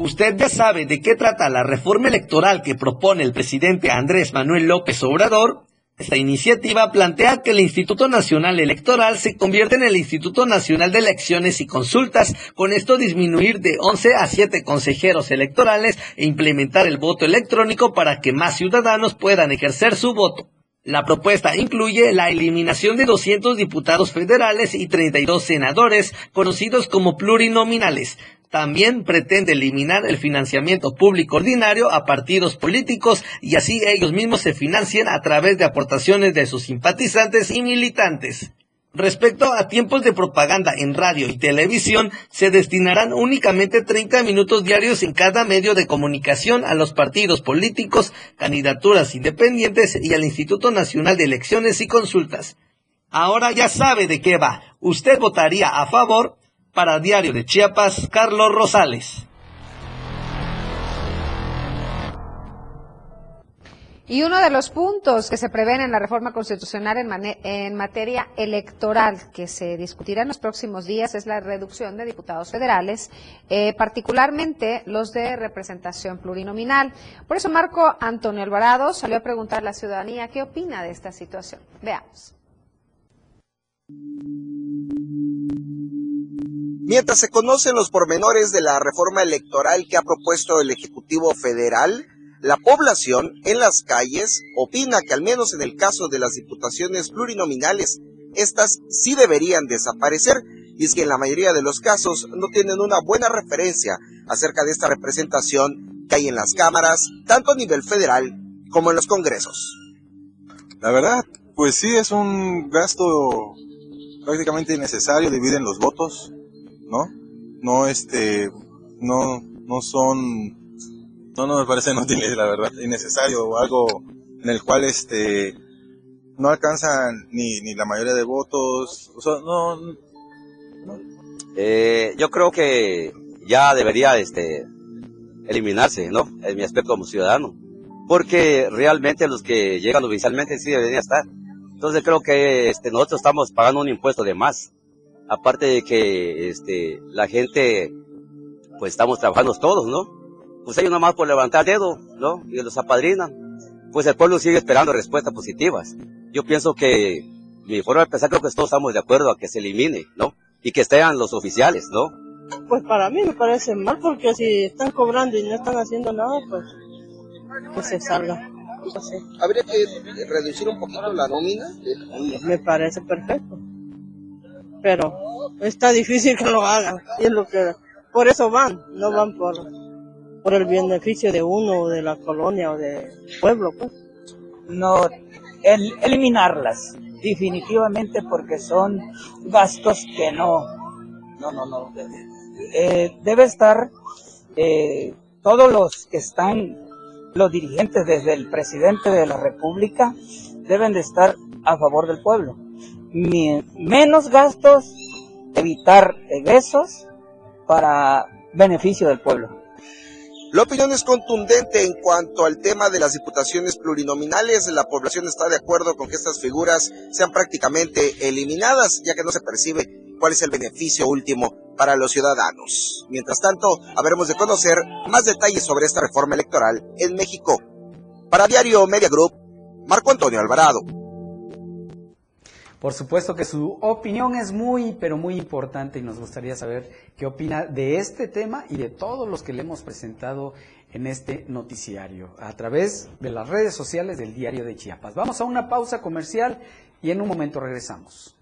Usted ya sabe de qué trata la reforma electoral que propone el presidente Andrés Manuel López Obrador. Esta iniciativa plantea que el Instituto Nacional Electoral se convierta en el Instituto Nacional de Elecciones y Consultas, con esto disminuir de 11 a 7 consejeros electorales e implementar el voto electrónico para que más ciudadanos puedan ejercer su voto. La propuesta incluye la eliminación de 200 diputados federales y 32 senadores, conocidos como plurinominales, también pretende eliminar el financiamiento público ordinario a partidos políticos y así ellos mismos se financien a través de aportaciones de sus simpatizantes y militantes. Respecto a tiempos de propaganda en radio y televisión, se destinarán únicamente 30 minutos diarios en cada medio de comunicación a los partidos políticos, candidaturas independientes y al Instituto Nacional de Elecciones y Consultas. Ahora ya sabe de qué va. ¿Usted votaría a favor para Diario de Chiapas, Carlos Rosales. Y uno de los puntos que se prevén en la reforma constitucional en, materia electoral que se discutirá en los próximos días es la reducción de diputados federales, eh, particularmente los de representación plurinominal. Por eso Marco Antonio Alvarado salió a preguntar a la ciudadanía qué opina de esta situación. Veamos. Mientras se conocen los pormenores de la reforma electoral que ha propuesto el Ejecutivo Federal, la población en las calles opina que al menos en el caso de las diputaciones plurinominales, estas sí deberían desaparecer y es que en la mayoría de los casos no tienen una buena referencia acerca de esta representación que hay en las cámaras, tanto a nivel federal como en los congresos. La verdad, pues sí es un gasto prácticamente innecesario, dividen los votos, ¿no? No, este, no, no son, no, no me parecen útiles, la verdad, innecesario o algo en el cual, este, no alcanzan ni, ni la mayoría de votos, no, Eh, yo creo que ya debería, este, eliminarse, ¿no? En mi aspecto como ciudadano. Porque realmente los que llegan oficialmente sí deberían estar. Entonces creo que este, nosotros estamos pagando un impuesto de más aparte de que este, la gente, pues estamos trabajando todos, ¿no? Pues ellos nomás por levantar el dedo, ¿no? Y los apadrinan. Pues el pueblo sigue esperando respuestas positivas. Yo pienso que, mi forma de pensar, creo que todos estamos de acuerdo a que se elimine, ¿no? Y que estén los oficiales, ¿no? Pues para mí me parece mal, porque si están cobrando y no están haciendo nada, pues que se salga. ¿Habría que reducir un poquito la nómina? Me parece perfecto pero está difícil que lo hagan. Y es lo que, por eso van, no van por, por el beneficio de uno o de la colonia o del pueblo, pues. No, el, eliminarlas, definitivamente porque son gastos que no, no, no, no. Eh, debe estar eh, todos los que están, los dirigentes desde el presidente de la República, deben de estar a favor del pueblo menos gastos, evitar egresos para beneficio del pueblo. La opinión es contundente en cuanto al tema de las diputaciones plurinominales. La población está de acuerdo con que estas figuras sean prácticamente eliminadas, ya que no se percibe cuál es el beneficio último para los ciudadanos. Mientras tanto, habremos de conocer más detalles sobre esta reforma electoral en México. Para Diario Media Group, Marco Antonio Alvarado. Por supuesto que su opinión es muy, pero muy importante y nos gustaría saber qué opina de este tema y de todos los que le hemos presentado en este noticiario a través de las redes sociales del diario de Chiapas. Vamos a una pausa comercial y en un momento regresamos.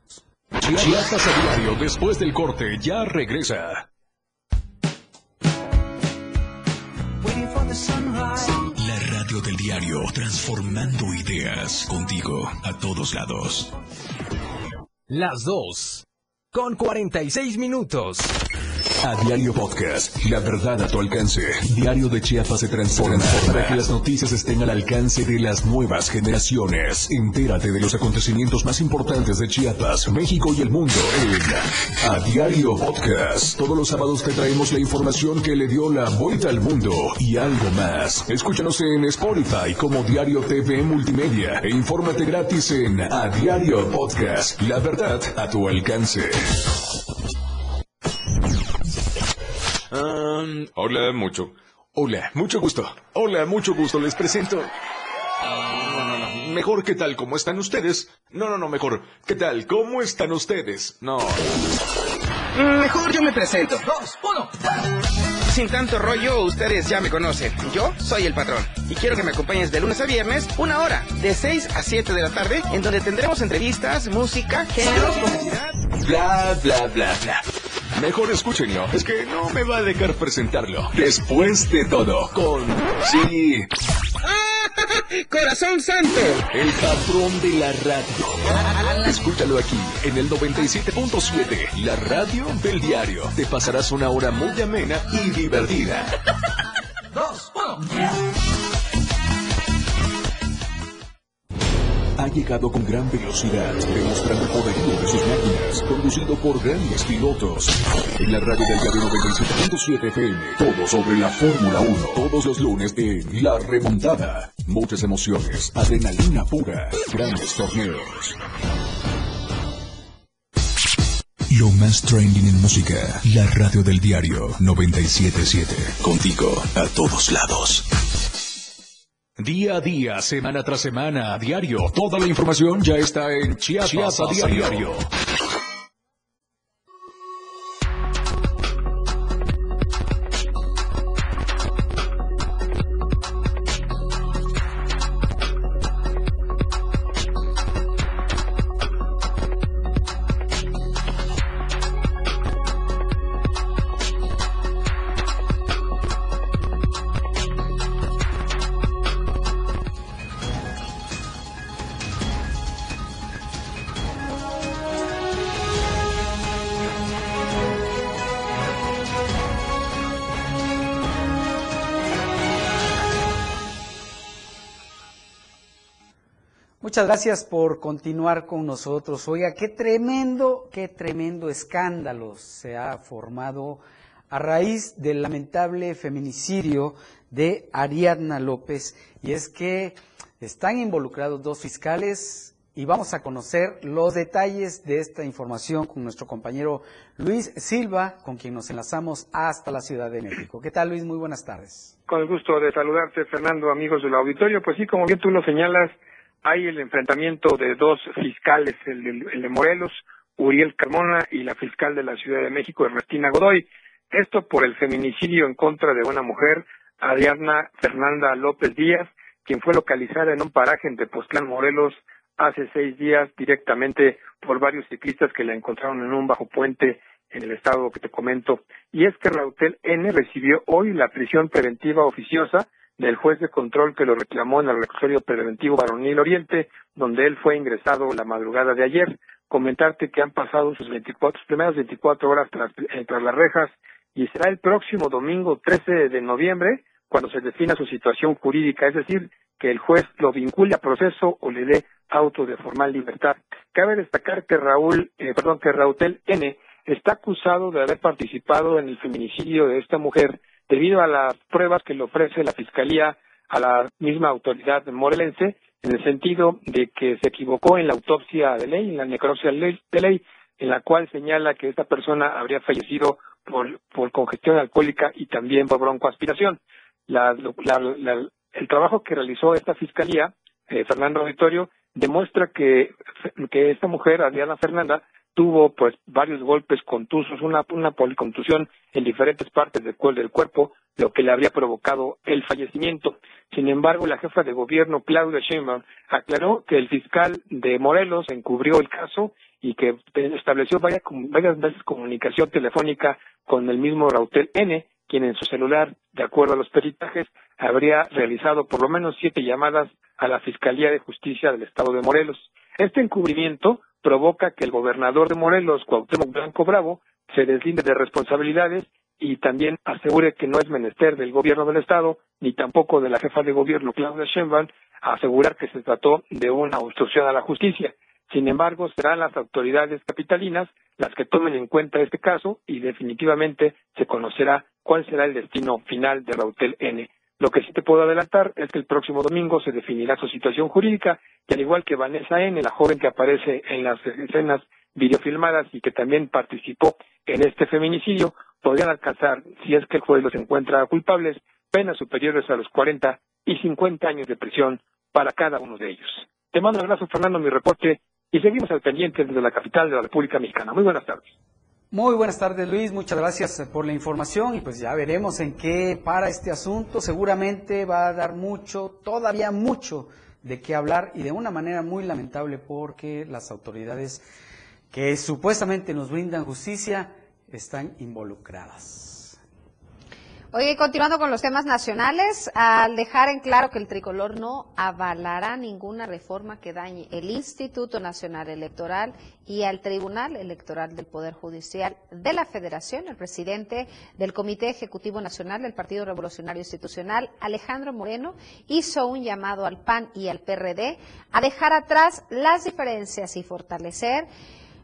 Chiapas a diario, después del corte, ya regresa. Del diario, transformando ideas contigo a todos lados. Las dos, con 46 minutos. A Diario Podcast, la verdad a tu alcance. Diario de Chiapas se transforma para que las noticias estén al alcance de las nuevas generaciones. Entérate de los acontecimientos más importantes de Chiapas, México y el mundo en A Diario Podcast. Todos los sábados te traemos la información que le dio la vuelta al mundo y algo más. Escúchanos en Spotify como Diario TV Multimedia e infórmate gratis en A Diario Podcast. La verdad a tu alcance. Hola, mucho. Hola, mucho gusto. Hola, mucho gusto. Les presento. No, no, no. Mejor, ¿qué tal? ¿Cómo están ustedes? No, no, no, mejor. ¿Qué tal? ¿Cómo están ustedes? No. Mejor yo me presento. Dos, uno. Sin tanto rollo, ustedes ya me conocen. Yo soy el patrón. Y quiero que me acompañes de lunes a viernes, una hora, de 6 a 7 de la tarde, en donde tendremos entrevistas, música, géneros, publicidad. Bla, bla, bla, bla. Mejor escúchenlo. Es que no me va a dejar presentarlo. Después de todo, con... Sí. ¡Corazón Santo! El patrón de la radio. Escúchalo aquí, en el 97.7, la radio del diario. Te pasarás una hora muy amena y divertida. Dos, uno. Ha llegado con gran velocidad, demostrando el poderío de sus máquinas, conducido por grandes pilotos. En la radio del diario 97.7 FM, todo sobre la Fórmula 1, todos los lunes en La Remontada. Muchas emociones, adrenalina pura, grandes torneos. Lo más trending en música, la radio del diario 977. Contigo a todos lados. Día a día, semana tras semana, a diario. Toda la información ya está en Chiapas, Chiapas a a diario. Muchas gracias por continuar con nosotros. Oiga, qué tremendo, qué tremendo escándalo se ha formado a raíz del lamentable feminicidio de Ariadna López. Y es que están involucrados dos fiscales y vamos a conocer los detalles de esta información con nuestro compañero Luis Silva, con quien nos enlazamos hasta la Ciudad de México. ¿Qué tal, Luis? Muy buenas tardes. Con el gusto de saludarte, Fernando, amigos del auditorio. Pues sí, como bien tú lo señalas, hay el enfrentamiento de dos fiscales, el de, el de Morelos, Uriel Carmona, y la fiscal de la Ciudad de México, Ernestina Godoy. Esto por el feminicidio en contra de una mujer, Ariadna Fernanda López Díaz, quien fue localizada en un paraje en Tepoztlán, Morelos, hace seis días directamente por varios ciclistas que la encontraron en un bajo puente en el estado que te comento. Y es que Rautel N recibió hoy la prisión preventiva oficiosa del juez de control que lo reclamó en el reclusorio preventivo Varonil Oriente, donde él fue ingresado la madrugada de ayer. Comentarte que han pasado sus 24, sus primeras 24 horas tras, eh, tras las rejas y será el próximo domingo 13 de noviembre cuando se defina su situación jurídica, es decir, que el juez lo vincule a proceso o le dé auto de formal libertad. Cabe destacar que Raúl, eh, perdón, que Rautel N está acusado de haber participado en el feminicidio de esta mujer debido a las pruebas que le ofrece la Fiscalía a la misma autoridad morelense, en el sentido de que se equivocó en la autopsia de ley, en la necropsia de ley, en la cual señala que esta persona habría fallecido por, por congestión alcohólica y también por broncoaspiración. La, la, el trabajo que realizó esta Fiscalía, eh, Fernando Auditorio, demuestra que, que esta mujer, Adriana Fernanda, tuvo pues varios golpes contusos, una, una policontusión en diferentes partes del, del cuerpo, lo que le habría provocado el fallecimiento. Sin embargo, la jefa de gobierno, Claudia Sheinbaum, aclaró que el fiscal de Morelos encubrió el caso y que estableció varias, varias veces comunicación telefónica con el mismo Rautel N, quien en su celular, de acuerdo a los peritajes, habría realizado por lo menos siete llamadas a la Fiscalía de Justicia del Estado de Morelos. Este encubrimiento provoca que el gobernador de Morelos, Cuauhtémoc Blanco Bravo, se deslinde de responsabilidades y también asegure que no es menester del gobierno del Estado ni tampoco de la jefa de gobierno Claudia Sheinbaum asegurar que se trató de una obstrucción a la justicia. Sin embargo, serán las autoridades capitalinas las que tomen en cuenta este caso y definitivamente se conocerá cuál será el destino final de Rautel N. Lo que sí te puedo adelantar es que el próximo domingo se definirá su situación jurídica y al igual que Vanessa N., la joven que aparece en las escenas videofilmadas y que también participó en este feminicidio, podrían alcanzar, si es que el juez los encuentra culpables, penas superiores a los 40 y 50 años de prisión para cada uno de ellos. Te mando un abrazo, Fernando, mi reporte, y seguimos al pendiente desde la capital de la República Mexicana. Muy buenas tardes. Muy buenas tardes Luis, muchas gracias por la información y pues ya veremos en qué para este asunto. Seguramente va a dar mucho, todavía mucho de qué hablar y de una manera muy lamentable porque las autoridades que supuestamente nos brindan justicia están involucradas. Oye, continuando con los temas nacionales, al dejar en claro que el tricolor no avalará ninguna reforma que dañe el Instituto Nacional Electoral y al Tribunal Electoral del Poder Judicial de la Federación, el presidente del Comité Ejecutivo Nacional del Partido Revolucionario Institucional, Alejandro Moreno, hizo un llamado al PAN y al PRD a dejar atrás las diferencias y fortalecer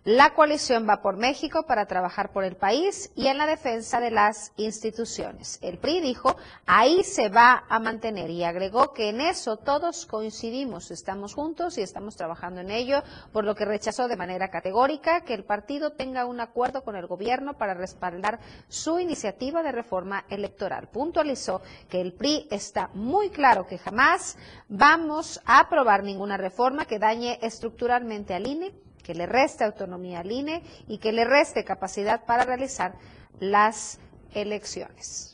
la coalición va por México para trabajar por el país y en la defensa de las instituciones. El PRI dijo, ahí se va a mantener y agregó que en eso todos coincidimos, estamos juntos y estamos trabajando en ello, por lo que rechazó de manera categórica que el partido tenga un acuerdo con el gobierno para respaldar su iniciativa de reforma electoral. Puntualizó que el PRI está muy claro que jamás vamos a aprobar ninguna reforma que dañe estructuralmente al INE que le reste autonomía al INE y que le reste capacidad para realizar las elecciones.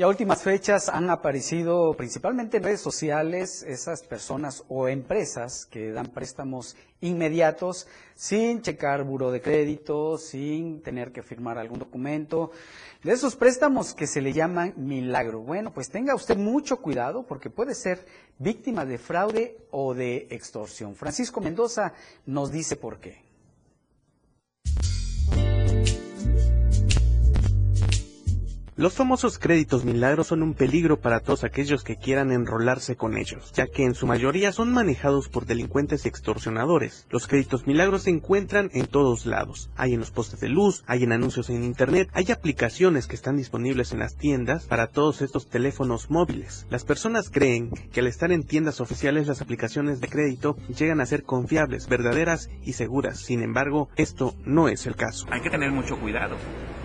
Y a últimas fechas han aparecido principalmente en redes sociales esas personas o empresas que dan préstamos inmediatos sin checar buro de crédito, sin tener que firmar algún documento. De esos préstamos que se le llaman milagro. Bueno, pues tenga usted mucho cuidado porque puede ser víctima de fraude o de extorsión. Francisco Mendoza nos dice por qué. Los famosos créditos milagros son un peligro para todos aquellos que quieran enrolarse con ellos, ya que en su mayoría son manejados por delincuentes y extorsionadores. Los créditos milagros se encuentran en todos lados. Hay en los postes de luz, hay en anuncios en internet, hay aplicaciones que están disponibles en las tiendas para todos estos teléfonos móviles. Las personas creen que al estar en tiendas oficiales las aplicaciones de crédito llegan a ser confiables, verdaderas y seguras. Sin embargo, esto no es el caso. Hay que tener mucho cuidado,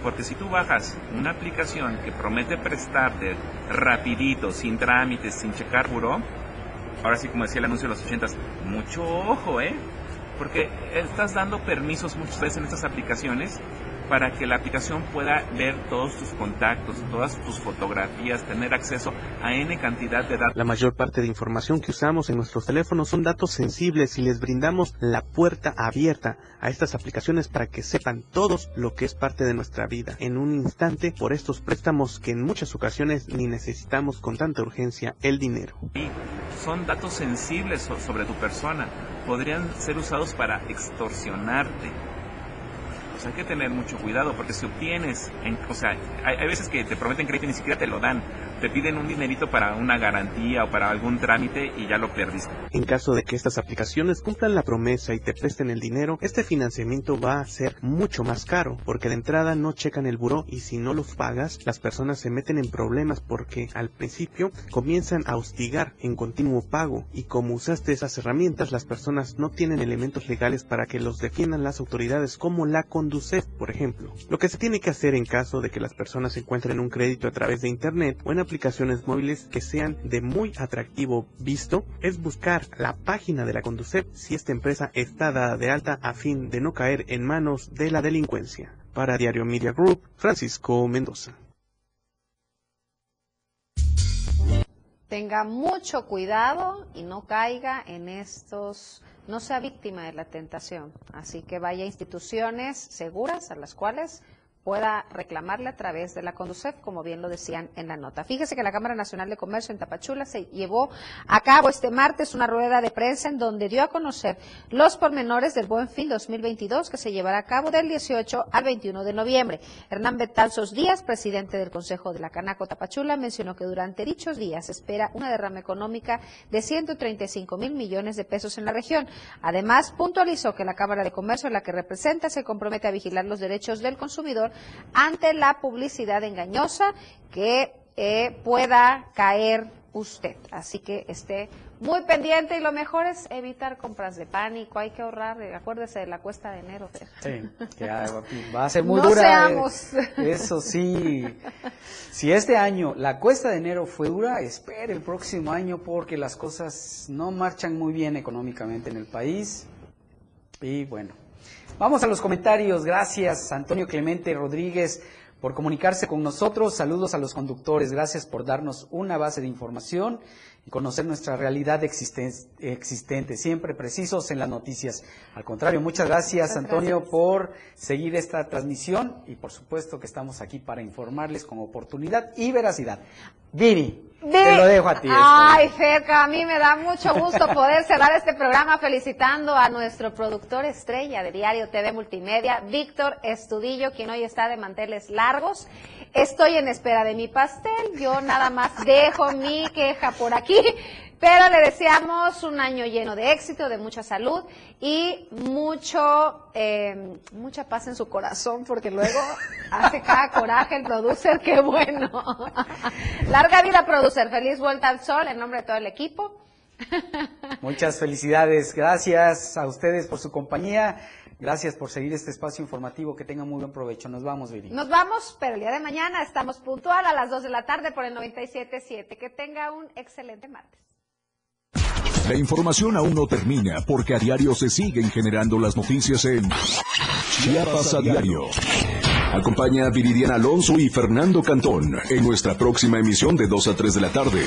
porque si tú bajas una aplicación que promete prestarte rapidito, sin trámites, sin checar buró, ahora sí como decía el anuncio de los ochentas, mucho ojo, ¿eh? Porque estás dando permisos muchas veces en estas aplicaciones para que la aplicación pueda ver todos tus contactos, todas tus fotografías, tener acceso a N cantidad de datos. La mayor parte de información que usamos en nuestros teléfonos son datos sensibles y les brindamos la puerta abierta a estas aplicaciones para que sepan todos lo que es parte de nuestra vida en un instante por estos préstamos que en muchas ocasiones ni necesitamos con tanta urgencia el dinero. son datos sensibles sobre tu persona, podrían ser usados para extorsionarte hay que tener mucho cuidado porque si obtienes, o sea, hay, hay, veces que te prometen crédito y ni siquiera te lo dan te piden un dinerito para una garantía o para algún trámite y ya lo perdiste. En caso de que estas aplicaciones cumplan la promesa y te presten el dinero, este financiamiento va a ser mucho más caro, porque de entrada no checan el buró y si no los pagas, las personas se meten en problemas porque al principio comienzan a hostigar en continuo pago y como usaste esas herramientas, las personas no tienen elementos legales para que los defiendan las autoridades como la Conducef, por ejemplo. Lo que se tiene que hacer en caso de que las personas encuentren un crédito a través de internet o en aplicaciones móviles que sean de muy atractivo visto es buscar la página de la Conducef si esta empresa está dada de alta a fin de no caer en manos de la delincuencia. Para Diario Media Group, Francisco Mendoza. Tenga mucho cuidado y no caiga en estos, no sea víctima de la tentación. Así que vaya a instituciones seguras a las cuales pueda reclamarle a través de la Conducef, como bien lo decían en la nota. Fíjese que la Cámara Nacional de Comercio en Tapachula se llevó a cabo este martes una rueda de prensa en donde dio a conocer los pormenores del Buen Fin 2022 que se llevará a cabo del 18 al 21 de noviembre. Hernán Betanzos Díaz, presidente del Consejo de la Canaco Tapachula, mencionó que durante dichos días espera una derrama económica de 135 mil millones de pesos en la región. Además, puntualizó que la Cámara de Comercio, la que representa, se compromete a vigilar los derechos del consumidor ante la publicidad engañosa que eh, pueda caer usted. Así que esté muy pendiente y lo mejor es evitar compras de pánico, hay que ahorrar, acuérdese de la cuesta de enero. Sí, que va a ser muy no dura. eh, Seamos. Eso sí. Si este año la cuesta de enero fue dura, espere el próximo año porque las cosas no marchan muy bien económicamente en el país. Y bueno, vamos a los comentarios. Gracias, Antonio Clemente Rodríguez por comunicarse con nosotros. Saludos a los conductores. Gracias por darnos una base de información y conocer nuestra realidad existen- existente, siempre precisos en las noticias. Al contrario, muchas gracias, Muchas Antonio, gracias. por seguir esta transmisión y por supuesto que estamos aquí para informarles con oportunidad y veracidad. Viri, te lo dejo a ti. Ay, Ferca, a mí me da mucho gusto poder cerrar este programa felicitando a nuestro productor estrella de Diario TV Multimedia, Víctor Estudillo, quien hoy está de manteles largos. Estoy en espera de mi pastel, yo nada más dejo mi queja por aquí, pero le deseamos un año lleno de éxito, de mucha salud y mucho, eh, mucha paz en su corazón, porque luego hace cada coraje el producer, qué bueno. Larga vida, producer. Feliz vuelta al sol en nombre de todo el equipo. Muchas felicidades. Gracias a ustedes por su compañía. Gracias por seguir este espacio informativo. Que tengan muy buen provecho. Nos vamos, Viri. Nos vamos, pero el día de mañana estamos puntual a las 2 de la tarde por el 97.7. Que tenga un excelente martes. La información aún no termina porque a diario se siguen generando las noticias en Chiapas a diario. Acompaña a Viridiana Alonso y Fernando Cantón en nuestra próxima emisión de 2 a 3 de la tarde.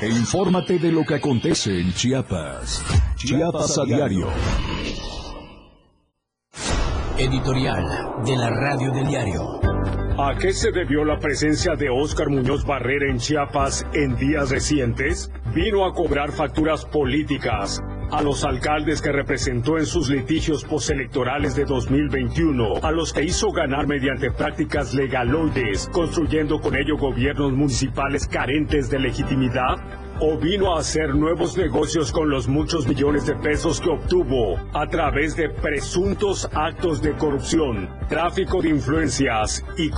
E infórmate de lo que acontece en Chiapas. Chiapas a diario. Editorial de la Radio del Diario. ¿A qué se debió la presencia de Óscar Muñoz Barrera en Chiapas en días recientes? Vino a cobrar facturas políticas a los alcaldes que representó en sus litigios postelectorales de 2021, a los que hizo ganar mediante prácticas legaloides, construyendo con ello gobiernos municipales carentes de legitimidad. ¿O vino a hacer nuevos negocios con los muchos millones de pesos que obtuvo a través de presuntos actos de corrupción, tráfico de influencias y